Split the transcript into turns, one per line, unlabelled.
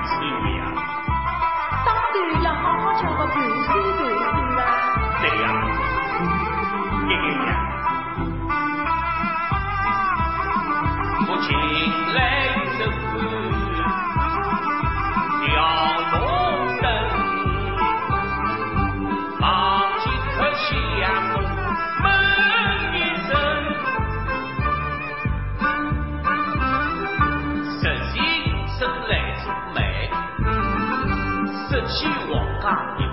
半岁王